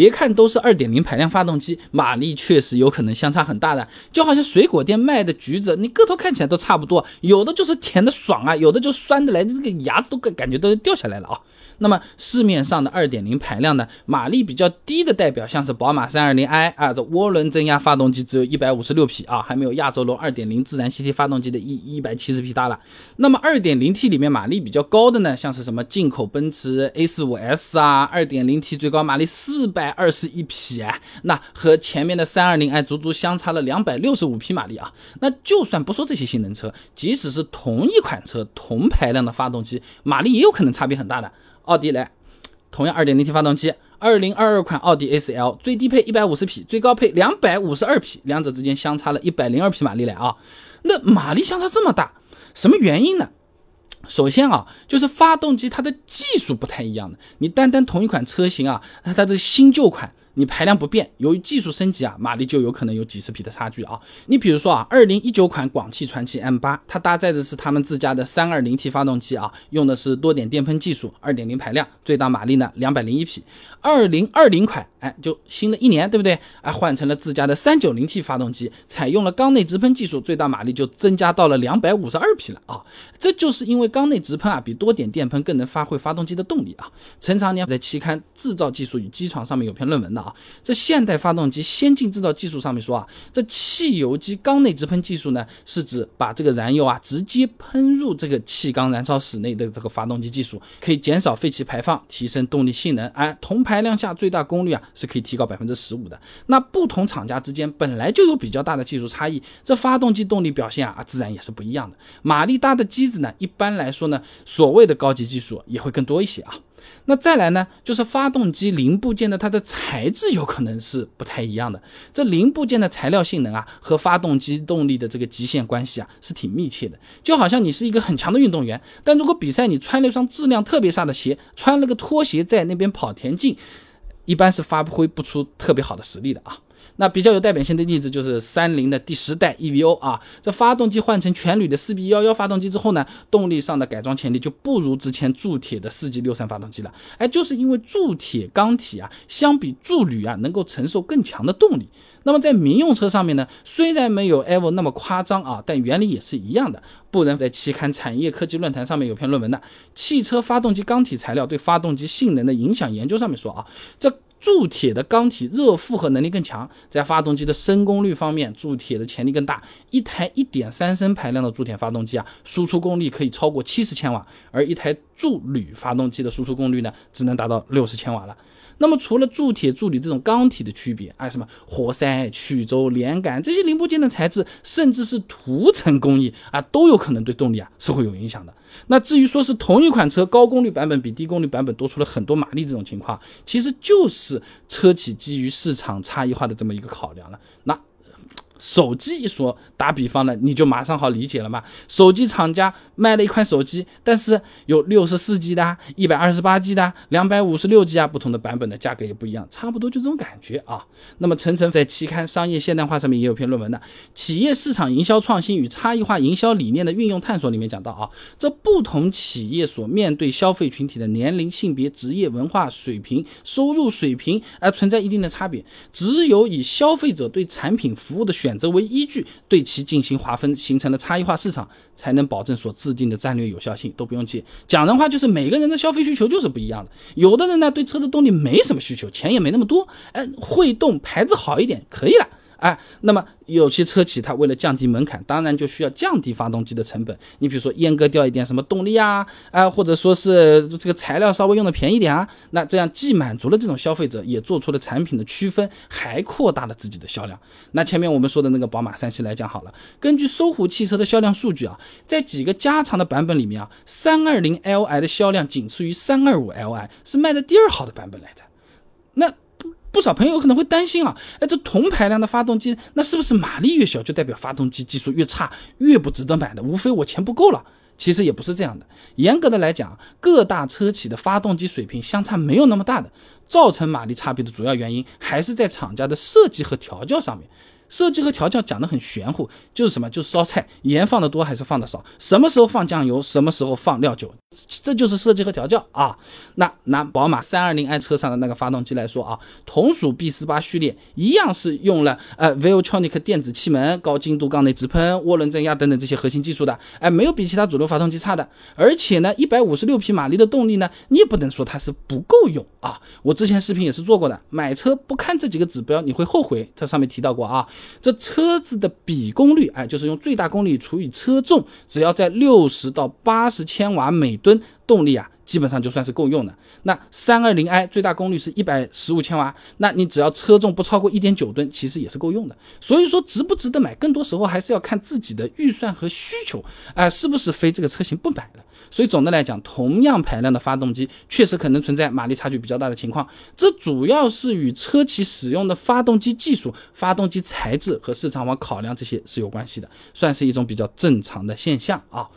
别看都是二点零排量发动机，马力确实有可能相差很大的。就好像水果店卖的橘子，你个头看起来都差不多，有的就是甜的爽啊，有的就酸的来，这个牙都感感觉都掉下来了啊。那么市面上的二点零排量呢，马力比较低的代表像是宝马三二零 i 啊，这涡轮增压发动机只有一百五十六匹啊，还没有亚洲龙二点零自然吸气发动机的一一百七十匹大了。那么二点零 T 里面马力比较高的呢，像是什么进口奔驰 A 四五 S 啊，二点零 T 最高马力四百二十一匹啊，那和前面的三二零 i 足足相差了两百六十五匹马力啊。那就算不说这些性能车，即使是同一款车同排量的发动机，马力也有可能差别很大的。奥迪来，同样 2.0T 发动机，2022款奥迪 A4L 最低配150匹，最高配252匹，两者之间相差了一百零二匹马力来啊。那马力相差这么大，什么原因呢？首先啊，就是发动机它的技术不太一样的。你单单同一款车型啊，它的新旧款。你排量不变，由于技术升级啊，马力就有可能有几十匹的差距啊。你比如说啊，二零一九款广汽传祺 M8，它搭载的是他们自家的三二零 T 发动机啊，用的是多点电喷技术，二点零排量，最大马力呢两百零一匹。二零二零款，哎，就新的一年，对不对？哎，换成了自家的三九零 T 发动机，采用了缸内直喷技术，最大马力就增加到了两百五十二匹了啊。这就是因为缸缸内直喷啊，比多点电喷更能发挥发动机的动力啊。陈长年在期刊《制造技术与机床》上面有篇论文的。啊，这现代发动机先进制造技术上面说啊，这汽油机缸内直喷技术呢，是指把这个燃油啊直接喷入这个气缸燃烧室内的这个发动机技术，可以减少废气排放，提升动力性能。哎，同排量下最大功率啊是可以提高百分之十五的。那不同厂家之间本来就有比较大的技术差异，这发动机动力表现啊自然也是不一样的。马力大的机子呢，一般来来说呢，所谓的高级技术也会更多一些啊。那再来呢，就是发动机零部件的它的材质有可能是不太一样的。这零部件的材料性能啊，和发动机动力的这个极限关系啊，是挺密切的。就好像你是一个很强的运动员，但如果比赛你穿了一双质量特别差的鞋，穿了个拖鞋在那边跑田径，一般是发挥不出特别好的实力的啊。那比较有代表性的例子就是三菱的第十代 EVO 啊，这发动机换成全铝的四 B 幺幺发动机之后呢，动力上的改装潜力就不如之前铸铁的四 G 六三发动机了。哎，就是因为铸铁钢体啊，相比铸铝啊，能够承受更强的动力。那么在民用车上面呢，虽然没有 EVO 那么夸张啊，但原理也是一样的。不能在期刊产业科技论坛上面有篇论文的《汽车发动机钢体材料对发动机性能的影响研究》上面说啊，这。铸铁的钢体热负荷能力更强，在发动机的升功率方面，铸铁的潜力更大。一台一点三升排量的铸铁发动机啊，输出功率可以超过七十千瓦，而一台铸铝发动机的输出功率呢，只能达到六十千瓦了。那么除了铸铁、铸铝这种钢体的区别，啊，什么活塞、曲轴、连杆这些零部件的材质，甚至是涂层工艺啊，都有可能对动力啊是会有影响的。那至于说是同一款车高功率版本比低功率版本多出了很多马力这种情况，其实就是是车企基于市场差异化的这么一个考量了。那。手机一说，打比方呢，你就马上好理解了嘛。手机厂家卖了一款手机，但是有六十四 G 的、一百二十八 G 的、两百五十六 G 啊，不同的版本的价格也不一样，差不多就这种感觉啊。那么陈晨在期刊《商业现代化》上面也有篇论文的《企业市场营销创新与差异化营销理念的运用探索》里面讲到啊，这不同企业所面对消费群体的年龄、性别、职业、文化水平、收入水平而存在一定的差别，只有以消费者对产品服务的选选择为依据，对其进行划分，形成了差异化市场，才能保证所制定的战略有效性。都不用记，讲人话就是每个人的消费需求就是不一样的。有的人呢，对车子动力没什么需求，钱也没那么多，哎，会动，牌子好一点可以了。哎，那么有些车企它为了降低门槛，当然就需要降低发动机的成本。你比如说阉割掉一点什么动力啊，啊，或者说是这个材料稍微用的便宜点啊，那这样既满足了这种消费者，也做出了产品的区分，还扩大了自己的销量。那前面我们说的那个宝马三系来讲好了，根据搜狐汽车的销量数据啊，在几个加长的版本里面啊，三二零 Li 的销量仅次于三二五 Li，是卖的第二好的版本来着。那。不少朋友可能会担心啊，哎，这同排量的发动机，那是不是马力越小就代表发动机技术越差，越不值得买的？无非我钱不够了。其实也不是这样的。严格的来讲，各大车企的发动机水平相差没有那么大的，造成马力差别的主要原因还是在厂家的设计和调教上面。设计和调教讲得很玄乎，就是什么，就是烧菜，盐放的多还是放的少，什么时候放酱油，什么时候放料酒。这就是设计和调教啊。那拿宝马 320i 车上的那个发动机来说啊，同属 B48 序列，一样是用了呃 Valvetronic 电子气门、高精度缸内直喷、涡轮增压等等这些核心技术的，哎，没有比其他主流发动机差的。而且呢，156匹马力的动力呢，你也不能说它是不够用啊。我之前视频也是做过的，买车不看这几个指标你会后悔。这上面提到过啊，这车子的比功率，哎，就是用最大功率除以车重，只要在六十到八十千瓦每吨，动力啊。基本上就算是够用的。那三二零 i 最大功率是一百十五千瓦，那你只要车重不超过一点九吨，其实也是够用的。所以说值不值得买，更多时候还是要看自己的预算和需求，哎，是不是非这个车型不买了？所以总的来讲，同样排量的发动机，确实可能存在马力差距比较大的情况，这主要是与车企使用的发动机技术、发动机材质和市场化考量这些是有关系的，算是一种比较正常的现象啊。